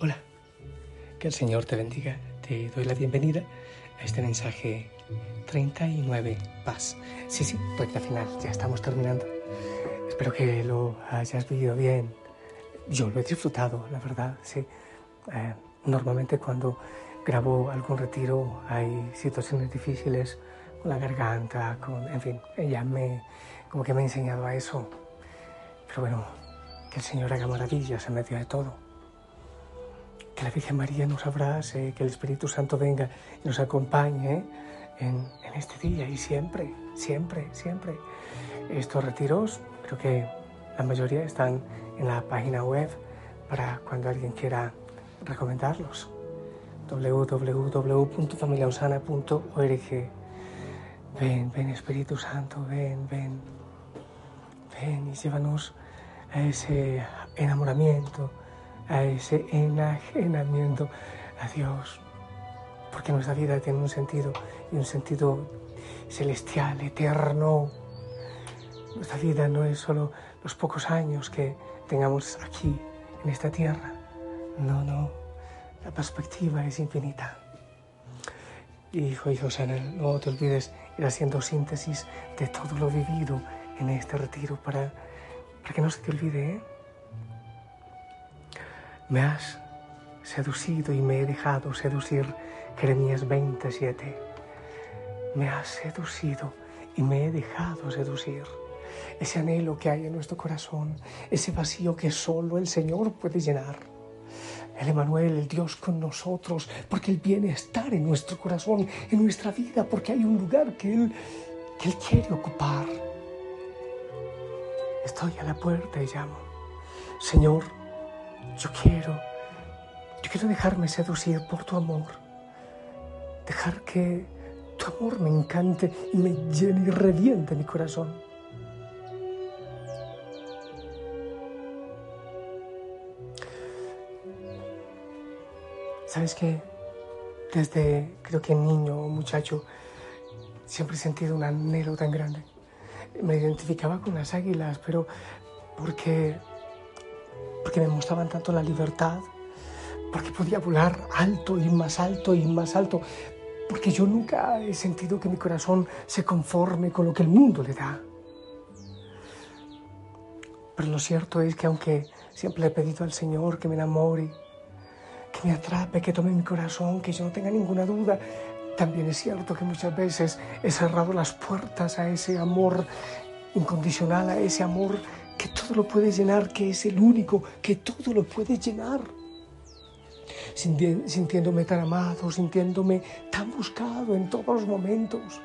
Hola, que el Señor te bendiga. Te doy la bienvenida a este mensaje 39, paz. Sí, sí, recta final, ya estamos terminando. Espero que lo hayas vivido bien. Yo lo he disfrutado, la verdad, sí. Eh, normalmente cuando grabo algún retiro hay situaciones difíciles con la garganta, con, en fin, ella me, como que me ha enseñado a eso. Pero bueno, que el Señor haga maravillas en medio de todo. Que la Virgen María nos abrace, que el Espíritu Santo venga y nos acompañe en, en este día y siempre, siempre, siempre. Estos retiros, creo que la mayoría están en la página web para cuando alguien quiera recomendarlos www.familiausana.org. Ven, ven Espíritu Santo, ven, ven, ven y llévanos a ese enamoramiento, a ese enajenamiento a Dios, porque nuestra vida tiene un sentido y un sentido celestial, eterno. Nuestra vida no es solo los pocos años que tengamos aquí en esta tierra. No, no. La perspectiva es infinita. Hijo y Josana, no te olvides ir haciendo síntesis de todo lo vivido en este retiro para, para que no se te olvide. ¿eh? Me has seducido y me he dejado seducir. Jeremías 27. Me has seducido y me he dejado seducir. Ese anhelo que hay en nuestro corazón, ese vacío que solo el Señor puede llenar el Emanuel, el Dios con nosotros, porque Él viene a estar en nuestro corazón, en nuestra vida, porque hay un lugar que Él, que Él quiere ocupar. Estoy a la puerta y llamo. Señor, yo quiero, yo quiero dejarme seducir por tu amor. Dejar que tu amor me encante y me llene y reviente mi corazón. ¿Sabes qué? Desde creo que niño o muchacho siempre he sentido un anhelo tan grande. Me identificaba con las águilas, pero porque, porque me mostraban tanto la libertad, porque podía volar alto y más alto y más alto, porque yo nunca he sentido que mi corazón se conforme con lo que el mundo le da. Pero lo cierto es que aunque siempre he pedido al Señor que me enamore, que me atrape, que tome mi corazón, que yo no tenga ninguna duda. También es cierto que muchas veces he cerrado las puertas a ese amor incondicional, a ese amor que todo lo puede llenar, que es el único, que todo lo puede llenar. Sintiéndome tan amado, sintiéndome tan buscado en todos los momentos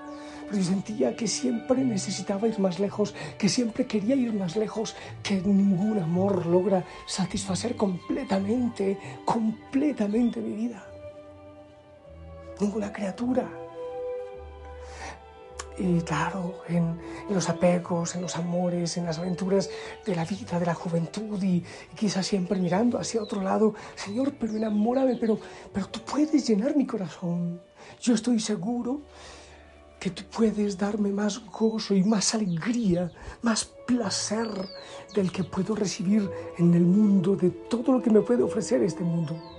pero yo sentía que siempre necesitaba ir más lejos, que siempre quería ir más lejos, que ningún amor logra satisfacer completamente, completamente mi vida. Ninguna criatura. Y claro, en, los apegos, en los amores, en las aventuras de la vida, de la juventud y, quizás siempre mirando hacia otro lado, Señor, pero enamórame, pero, pero tú puedes llenar mi corazón. Yo estoy seguro que tú puedes darme más gozo y más alegría, más placer del que puedo recibir en el mundo, de todo lo que me puede ofrecer este mundo.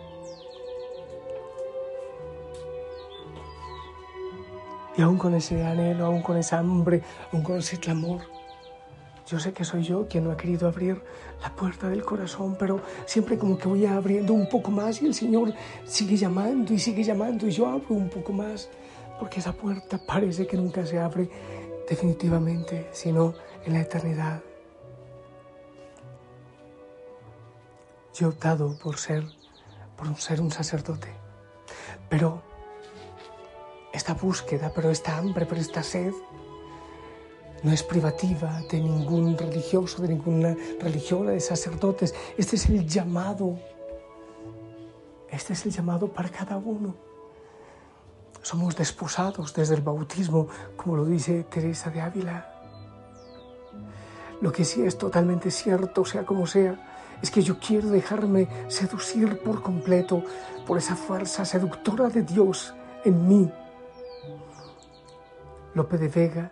Y aún con ese anhelo, aún con esa hambre, aún con ese clamor, yo sé que soy yo quien no ha querido abrir la puerta del corazón, pero siempre como que voy abriendo un poco más y el Señor sigue llamando y sigue llamando y yo abro un poco más porque esa puerta parece que nunca se abre definitivamente, sino en la eternidad. Yo he optado por ser, por ser un sacerdote, pero esta búsqueda, pero esta hambre, pero esta sed, no es privativa de ningún religioso, de ninguna religión, de sacerdotes. Este es el llamado. Este es el llamado para cada uno. Somos desposados desde el bautismo, como lo dice Teresa de Ávila. Lo que sí es totalmente cierto, sea como sea, es que yo quiero dejarme seducir por completo por esa fuerza seductora de Dios en mí. Lope de Vega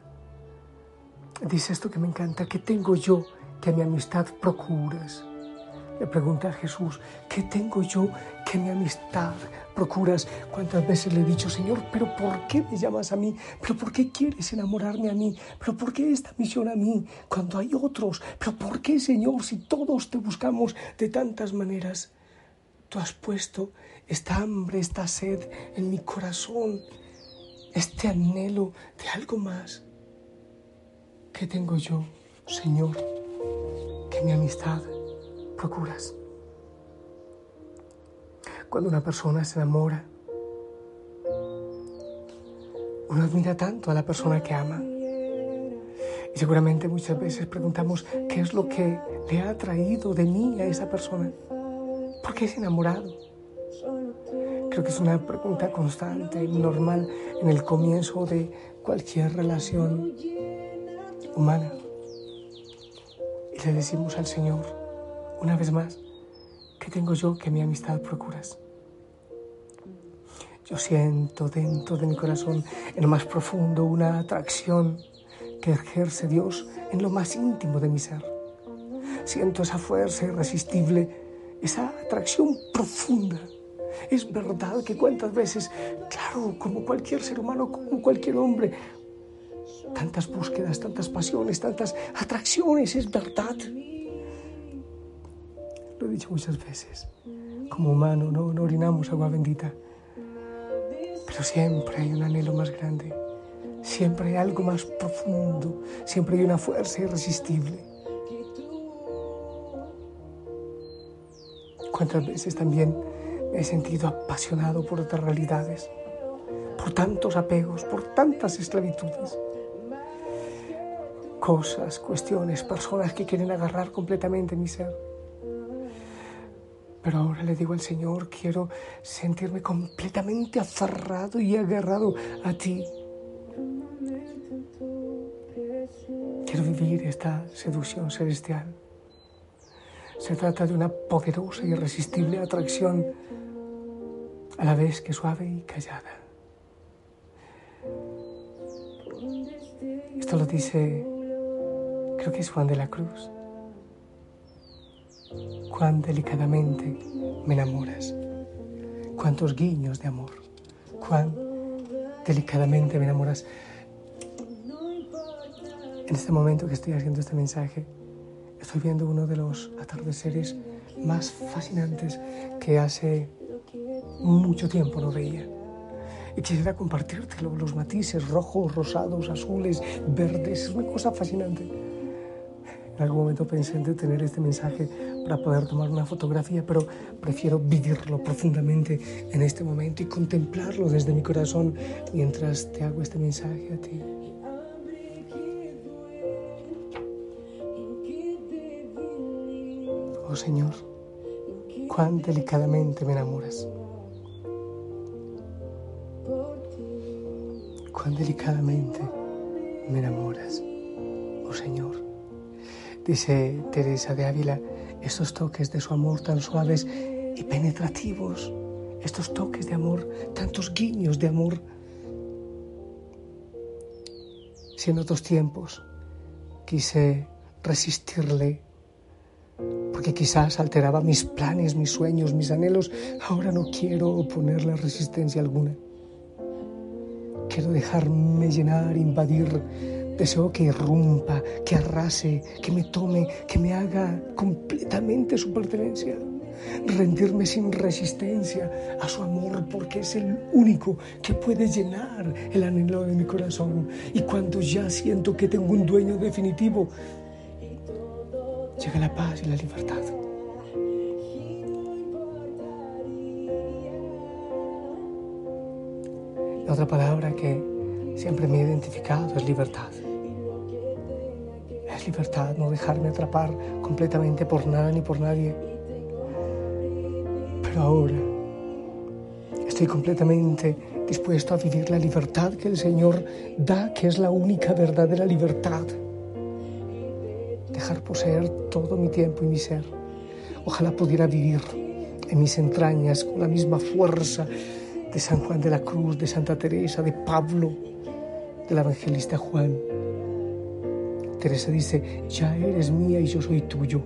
dice esto que me encanta, que tengo yo que mi amistad procuras. Le pregunta a Jesús, ¿qué tengo yo que mi amistad procuras? ¿Cuántas veces le he dicho, Señor, pero ¿por qué me llamas a mí? ¿Pero por qué quieres enamorarme a mí? ¿Pero por qué esta misión a mí cuando hay otros? ¿Pero por qué, Señor, si todos te buscamos de tantas maneras? Tú has puesto esta hambre, esta sed en mi corazón, este anhelo de algo más. ¿Qué tengo yo, Señor, que mi amistad procuras. Cuando una persona se enamora, uno admira tanto a la persona que ama. Y seguramente muchas veces preguntamos qué es lo que le ha traído de mí a esa persona. ¿Por qué es enamorado? Creo que es una pregunta constante y normal en el comienzo de cualquier relación humana. Y le decimos al Señor, una vez más, ¿qué tengo yo que mi amistad procuras? Yo siento dentro de mi corazón, en lo más profundo, una atracción que ejerce Dios en lo más íntimo de mi ser. Siento esa fuerza irresistible, esa atracción profunda. Es verdad que cuántas veces, claro, como cualquier ser humano, como cualquier hombre, tantas búsquedas, tantas pasiones, tantas atracciones, es verdad he dicho muchas veces. Como humano no, no orinamos agua bendita. Pero siempre hay un anhelo más grande. Siempre hay algo más profundo. Siempre hay una fuerza irresistible. ¿Cuántas veces también he sentido apasionado por otras realidades? Por tantos apegos, por tantas esclavitudes cosas, cuestiones, personas que quieren agarrar completamente mi ser. Pero ahora le digo al Señor, quiero sentirme completamente aferrado y agarrado a ti. Quiero vivir esta seducción celestial. Se trata de una poderosa y irresistible atracción, a la vez que suave y callada. Esto lo dice, creo que es Juan de la Cruz cuán delicadamente me enamoras, cuántos guiños de amor, cuán delicadamente me enamoras. En este momento que estoy haciendo este mensaje, estoy viendo uno de los atardeceres más fascinantes que hace mucho tiempo no veía. Y quisiera compartírtelo, los matices rojos, rosados, azules, verdes, es una cosa fascinante. En algún momento pensé en detener este mensaje para poder tomar una fotografía, pero prefiero vivirlo profundamente en este momento y contemplarlo desde mi corazón mientras te hago este mensaje a ti. Oh Señor, cuán delicadamente me enamoras. Cuán delicadamente me enamoras, oh Señor. Dice Teresa de Ávila, estos toques de su amor tan suaves y penetrativos, estos toques de amor, tantos guiños de amor. Si en otros tiempos quise resistirle, porque quizás alteraba mis planes, mis sueños, mis anhelos, ahora no quiero oponerle resistencia alguna. Quiero dejarme llenar, invadir Deseo que irrumpa, que arrase, que me tome, que me haga completamente su pertenencia. Rendirme sin resistencia a su amor porque es el único que puede llenar el anhelo de mi corazón. Y cuando ya siento que tengo un dueño definitivo, llega la paz y la libertad. La otra palabra que siempre me he identificado es libertad. Es libertad, no dejarme atrapar completamente por nada ni por nadie. Pero ahora estoy completamente dispuesto a vivir la libertad que el Señor da, que es la única verdadera libertad. Poseer todo mi tiempo y mi ser. Ojalá pudiera vivir en mis entrañas con la misma fuerza de San Juan de la Cruz, de Santa Teresa, de Pablo, del evangelista Juan. Teresa dice, ya eres mía y yo soy tuyo.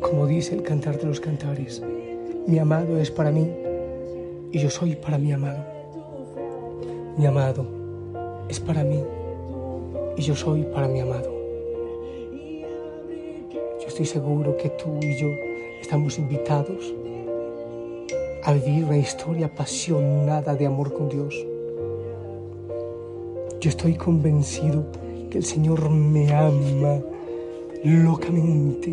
Como dice el cantar de los cantares, mi amado es para mí y yo soy para mi amado. Mi amado es para mí y yo soy para mi amado. Yo estoy seguro que tú y yo estamos invitados a vivir una historia apasionada de amor con Dios. Yo estoy convencido que el Señor me ama locamente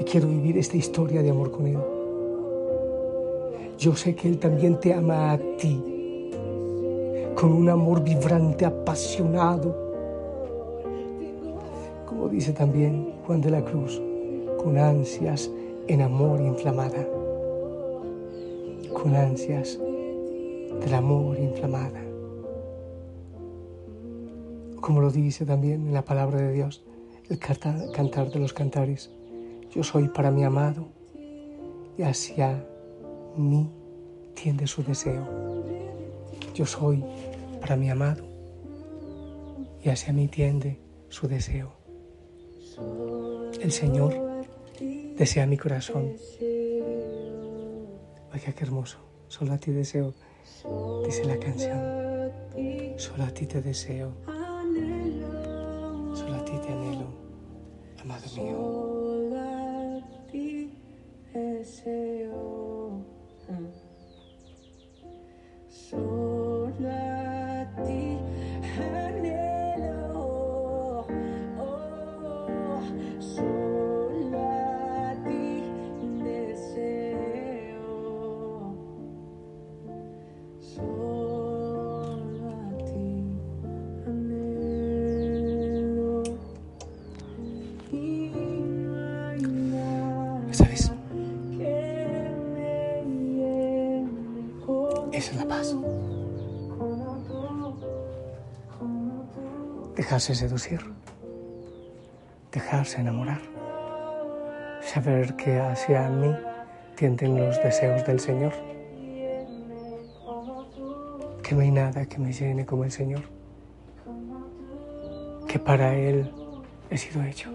y quiero vivir esta historia de amor con Él. Yo sé que Él también te ama a ti con un amor vibrante, apasionado. Dice también Juan de la Cruz, con ansias en amor inflamada. Con ansias del amor inflamada. Como lo dice también en la palabra de Dios, el cantar de los cantares. Yo soy para mi amado y hacia mí tiende su deseo. Yo soy para mi amado y hacia mí tiende su deseo. El Señor desea mi corazón. Oiga, qué hermoso. Solo a ti deseo, dice la canción. Solo a ti te deseo. Solo a ti te anhelo, amado mío. Esa es la paz. Dejarse seducir, dejarse enamorar, saber que hacia mí tienden los deseos del Señor, que no hay nada que me llene como el Señor, que para Él he sido hecho,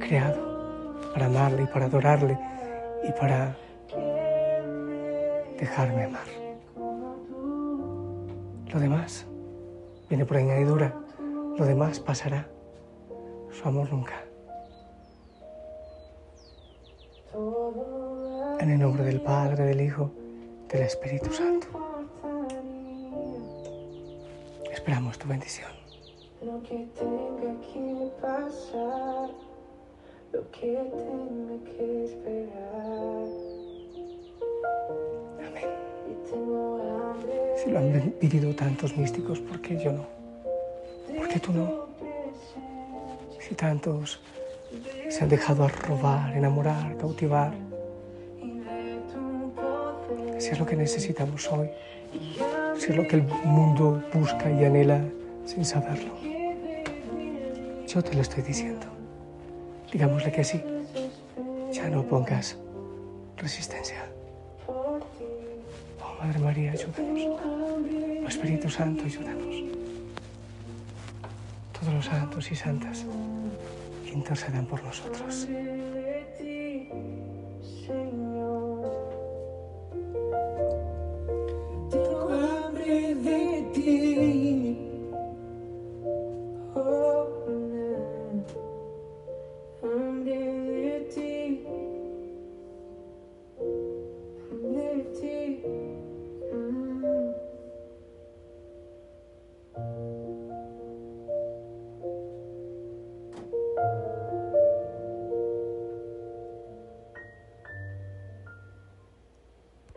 creado para amarle y para adorarle y para dejarme amar. Lo demás viene por añadidura, lo demás pasará. Su amor nunca. En el nombre del Padre, del Hijo, del Espíritu Santo. Esperamos tu bendición. Lo que tenga que pasar, lo que tenga que esperar. Han vivido tantos místicos, ¿por qué yo no? ¿Por qué tú no? Si tantos se han dejado robar, enamorar, cautivar. Si es lo que necesitamos hoy, si es lo que el mundo busca y anhela sin saberlo. Yo te lo estoy diciendo. Digámosle que sí. Ya no pongas resistencia. Madre María, ayúdanos. Espíritu Santo, ayúdanos. Todos los santos y santas intercedan por nosotros.